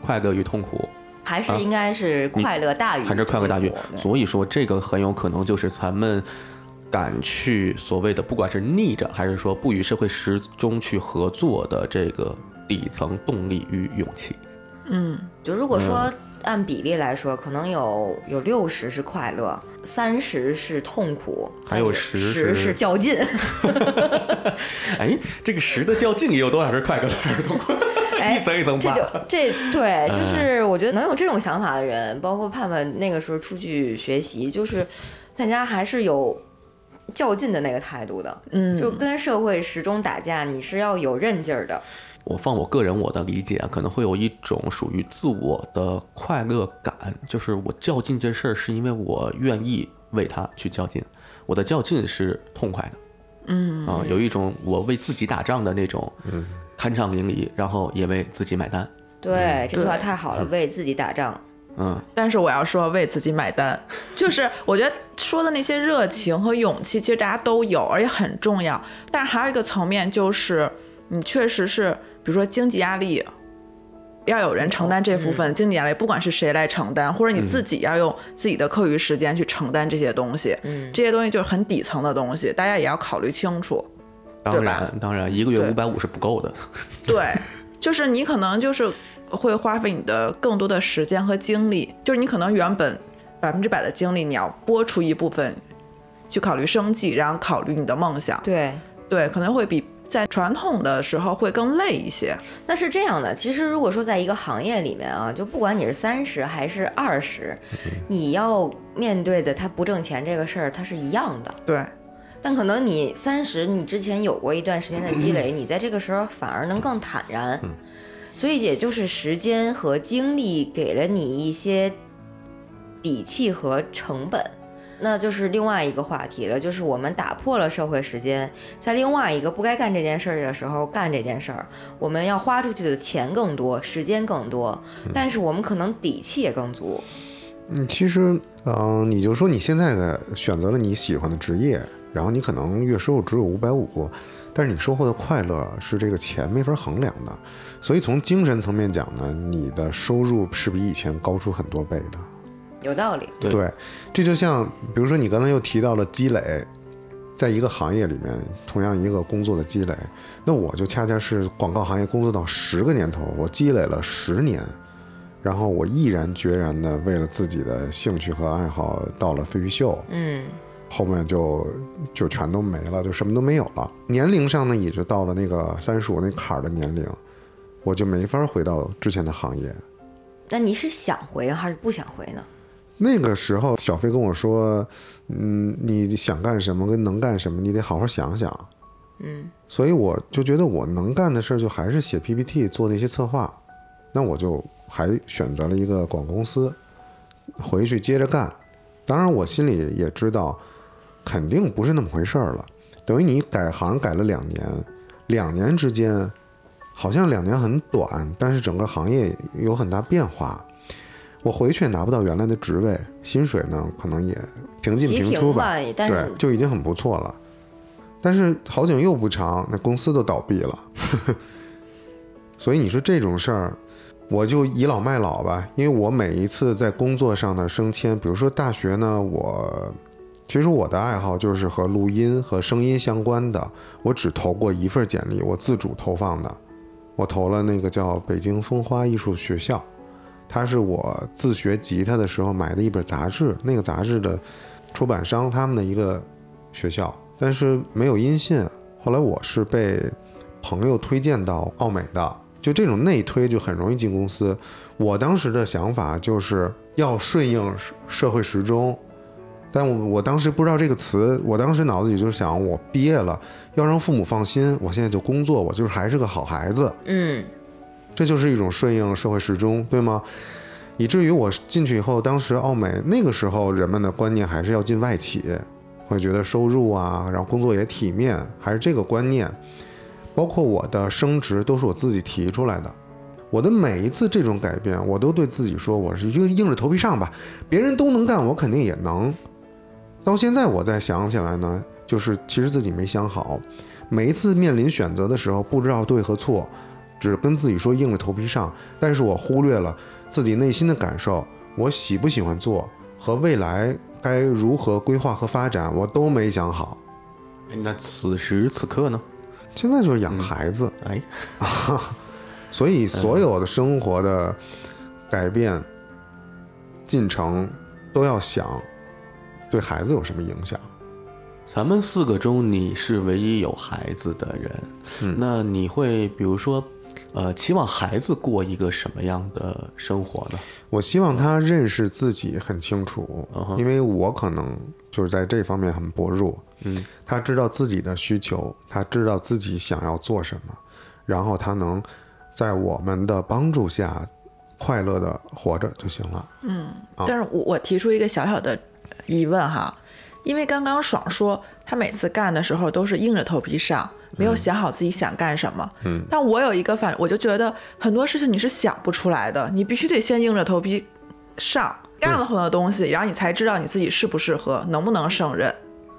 快乐与痛苦，还是应该是快乐大于还是快乐大于？所以说这个很有可能就是咱们敢去所谓的不管是逆着还是说不与社会时钟去合作的这个底层动力与勇气。嗯，就如果说。按比例来说，可能有有六十是快乐，三十是痛苦，还有十十是较劲。哎，这个十的较劲也有多少是快乐，多少是痛苦？哎 一层一层这就这对，就是我觉得能有这种想法的人，包括盼盼那个时候出去学习，就是大家还是有较劲的那个态度的。嗯，就跟社会时钟打架，你是要有韧劲儿的。我放我个人我的理解啊，可能会有一种属于自我的快乐感，就是我较劲这事儿是因为我愿意为他去较劲，我的较劲是痛快的，嗯啊，有一种我为自己打仗的那种，嗯酣畅淋漓，然后也为自己买单。对，这句话太好了，为自己打仗。嗯，但是我要说为自己买单，就是我觉得说的那些热情和勇气，其实大家都有，而且很重要。但是还有一个层面就是，你确实是。比如说经济压力，要有人承担这部分经济压力，不管是谁来承担，或者你自己要用自己的课余时间去承担这些东西，这些东西就是很底层的东西，大家也要考虑清楚，当然，当然，一个月五百五是不够的。对，就是你可能就是会花费你的更多的时间和精力，就是你可能原本百分之百的精力，你要拨出一部分去考虑生计，然后考虑你的梦想。对，对，可能会比。在传统的时候会更累一些。那是这样的，其实如果说在一个行业里面啊，就不管你是三十还是二十，你要面对的他不挣钱这个事儿，它是一样的。对。但可能你三十，你之前有过一段时间的积累，你在这个时候反而能更坦然。所以也就是时间和精力给了你一些底气和成本。那就是另外一个话题了，就是我们打破了社会时间，在另外一个不该干这件事儿的时候干这件事儿，我们要花出去的钱更多，时间更多，但是我们可能底气也更足。嗯，其实，嗯，你就说你现在的选择了你喜欢的职业，然后你可能月收入只有五百五，但是你收获的快乐是这个钱没法衡量的，所以从精神层面讲呢，你的收入是比以前高出很多倍的。有道理，对，这就像比如说你刚才又提到了积累，在一个行业里面，同样一个工作的积累，那我就恰恰是广告行业工作到十个年头，我积累了十年，然后我毅然决然的为了自己的兴趣和爱好到了飞鱼秀，嗯，后面就就全都没了，就什么都没有了。年龄上呢，也就到了那个三十五那坎儿的年龄，我就没法回到之前的行业。那你是想回还是不想回呢？那个时候，小飞跟我说：“嗯，你想干什么跟能干什么，你得好好想想。”嗯，所以我就觉得我能干的事儿就还是写 PPT 做那些策划，那我就还选择了一个广告公司，回去接着干。当然，我心里也知道，肯定不是那么回事儿了。等于你改行改了两年，两年之间，好像两年很短，但是整个行业有很大变化。我回去也拿不到原来的职位，薪水呢可能也平进平出吧，吧，对，就已经很不错了。但是好景又不长，那公司都倒闭了，所以你说这种事儿，我就倚老卖老吧。因为我每一次在工作上的升迁，比如说大学呢，我其实我的爱好就是和录音和声音相关的，我只投过一份简历，我自主投放的，我投了那个叫北京风花艺术学校，它是我自学吉他的时候买的一本杂志，那个杂志的出版商他们的一个学校，但是没有音信。后来我是被朋友推荐到奥美的，就这种内推就很容易进公司。我当时的想法就是要顺应社会时钟，但我我当时不知道这个词，我当时脑子里就是想，我毕业了要让父母放心，我现在就工作，我就是还是个好孩子，嗯，这就是一种顺应社会时钟，对吗？以至于我进去以后，当时奥美那个时候人们的观念还是要进外企，会觉得收入啊，然后工作也体面，还是这个观念。包括我的升职都是我自己提出来的。我的每一次这种改变，我都对自己说，我是硬硬着头皮上吧，别人都能干，我肯定也能。到现在我再想起来呢，就是其实自己没想好，每一次面临选择的时候，不知道对和错，只跟自己说硬着头皮上，但是我忽略了自己内心的感受，我喜不喜欢做和未来该如何规划和发展，我都没想好。哎那此时此刻呢？现在就是养孩子，哎，所以所有的生活的改变进程都要想对孩子有什么影响。咱们四个中，你是唯一有孩子的人，嗯那你会比如说，呃，期望孩子过一个什么样的生活呢？我希望他认识自己很清楚，因为我可能就是在这方面很薄弱。嗯，他知道自己的需求，他知道自己想要做什么，然后他能在我们的帮助下快乐的活着就行了。嗯但是我我提出一个小小的疑问哈，因为刚刚爽说他每次干的时候都是硬着头皮上，没有想好自己想干什么。嗯，但我有一个反，我就觉得很多事情你是想不出来的，你必须得先硬着头皮上，干了很多东西，然后你才知道你自己适不适合，能不能胜任。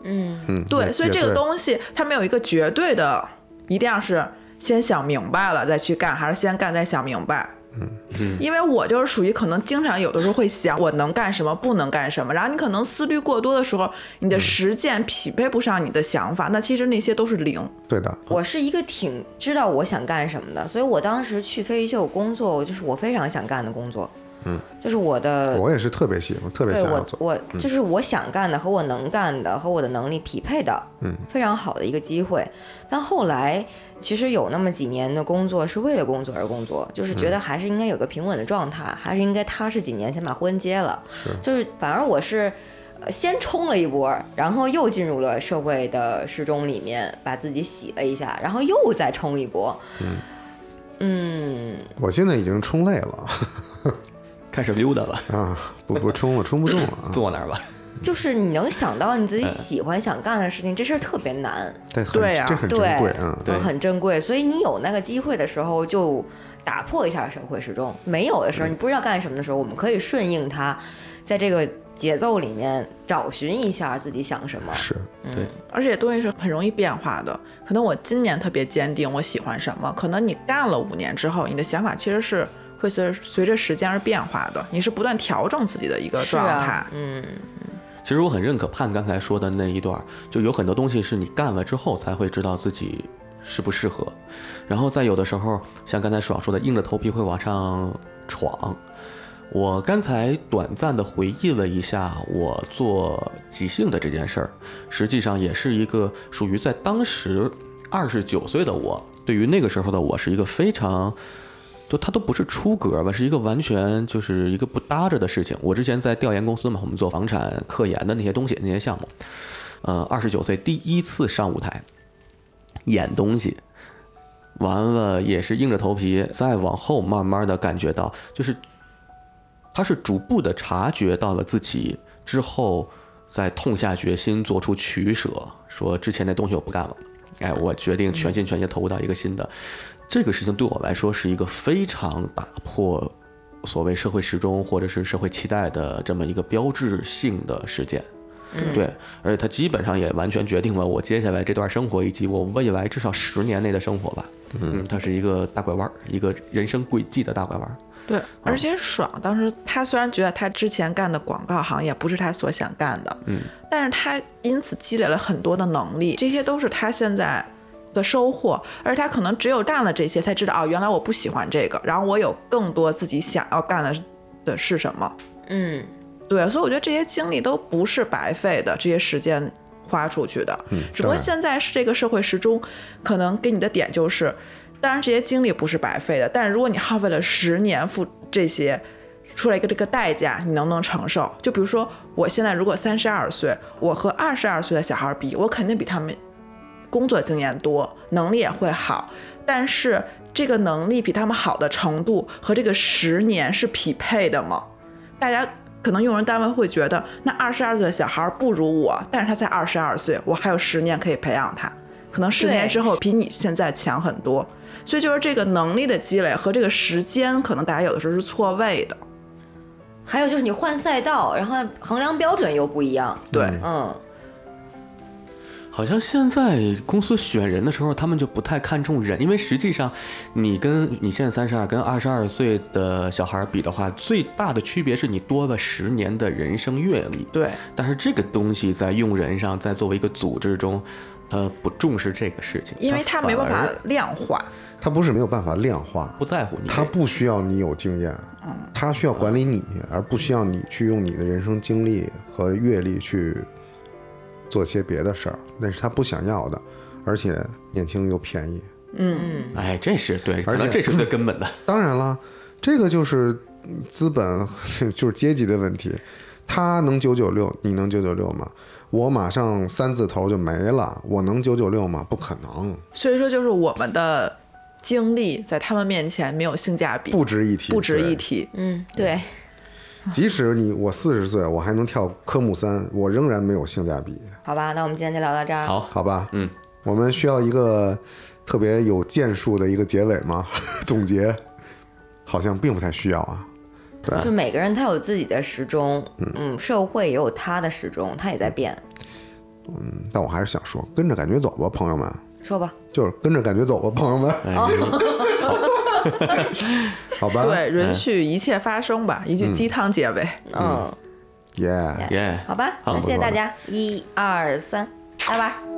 嗯，嗯，对，所以这个东西它没有一个绝对的，一定要是先想明白了再去干，还是先干再想明白。嗯，因为我就是属于可能经常有的时候会想我能干什么，不能干什么，然后你可能思虑过多的时候，你的实践匹配不上你的想法，那其实那些都是零。对的，我是一个挺知道我想干什么的，所以我当时去飞鱼秀工作，我就是我非常想干的工作。嗯，就是我的我也是特别喜欢，特别对我想要做。我就是我想干的和我能干的和我的能力匹配的，嗯，非常好的一个机会。但后来其实有那么几年的工作是为了工作而工作，就是觉得还是应该有个平稳的状态，还是应该踏实几年先把婚结了。就是反而我是。呃先冲了一波，然后又进入了社会的时钟里面，把自己洗了一下，然后又再冲一波。嗯，我现在已经冲累了开始溜达了，啊，不不冲了，冲不动了啊。坐那儿吧。就是你能想到你自己喜欢想干的事情，这事儿特别难。对呀这很珍对贵，很珍贵，所以你有那个机会的时候，就打破一下社会时钟；没有的时候，你不知道干什么的时候，我们可以顺应它，在这个节奏里面找寻一下自己想什么。是对，而且东西是很容易变化的。可能我今年特别坚定，我喜欢什么，可能你干了五年之后，你的想法其实是会随随着时间而变化的，你是不断调整自己的一个状态。啊，嗯，其实我很认可盼刚才说的那一段儿，就有很多东西是你干了之后才会知道自己适不适合，然后再有的时候，像刚才爽说的，硬着头皮会往上闯。我刚才短暂的回忆了一下我做即兴的这件事儿，实际上也是一个属于在当时二十九岁的我，对于那个时候的我是一个非常。就它都不是出格吧，是一个完全就是一个不搭着的事情。我之前在调研公司嘛，我们做房产科研的那些东西那些项目，呃，二十九岁第一次上舞台演东西，完了也是硬着头皮，再往后慢慢的感觉到，就是他是逐步的察觉到了自己之后，再痛下决心做出取舍，说之前那东西我不干了，哎，我决定全心全意投入到一个新的。这个事情对我来说是一个非常打破所谓社会时钟或者是社会期待的这么一个标志性的事件。对，而且它基本上也完全决定了我接下来这段生活以及我未来至少十年内的生活吧。嗯，它是一个大拐弯儿，一个人生轨迹的大拐弯儿。对，而且爽。当时他虽然觉得他之前干的广告行业不是他所想干的，嗯，但是他因此积累了很多的能力，这些都是他现在的收获。而他可能只有干了这些，才知道哦，原来我不喜欢这个，然后我有更多自己想要干的的是什么。嗯，对，所以我觉得这些经历都不是白费的，这些时间花出去的。嗯，只不过现在是这个社会时钟，可能给你的点就是，当然这些经历不是白费的，但是如果你耗费了十年付这些，出来一个这个代价，你能不能承受？就比如说，我现在如果三十二岁，我和二十二岁的小孩比，我肯定比他们工作经验多，能力也会好，但是这个能力比他们好的程度和这个十年是匹配的吗？大家可能用人单位会觉得，那二十二岁的小孩不如我，但是他才二十二岁，我还有十年可以培养他，可能十年之后比你现在强很多。所以就是这个能力的积累和这个时间，可能大家有的时候是错位的。还有就是你换赛道，然后衡量标准又不一样。对，嗯，好像现在公司选人的时候，他们就不太看重人，因为实际上，你跟你现在三十二跟二十二岁的小孩比的话，最大的区别是你多了十年的人生阅历。对，但是这个东西在用人上，在作为一个组织中，他不重视这个事情，因为他没办法量化。他不是没有办法量化，不在乎你。他不需要你有经验，嗯他需要管理你，而不需要你去用你的人生经历和阅历去做些别的事儿，那是他不想要的，而且年轻又便宜。嗯嗯哎，这是对，而且这是最根本的。当然了，这个就是资本，就是阶级的问题。他能九九六，你能九九六吗？我马上三字头就没了，我能九九六吗？不可能，所以说，就是我们的经历在他们面前没有性价比，不值一提，不值一提。嗯，对，即使你我四十岁，我还能跳科目三，我仍然没有性价比，好吧，那我们今天就聊到这儿。，好，好吧？嗯，我们需要一个特别有建树的一个结尾吗？总结好像并不太需要啊。对就每个人他有自己的时钟，嗯，社会也有他的时钟，他也在变。嗯但我还是想说，跟着感觉走吧，朋友们，说吧，就是跟着感觉走吧，朋友们，哎，好吧？对，允许一切发生吧，一句鸡汤结尾。嗯，耶。耶，好吧，好那谢谢大家，一二三，拜拜。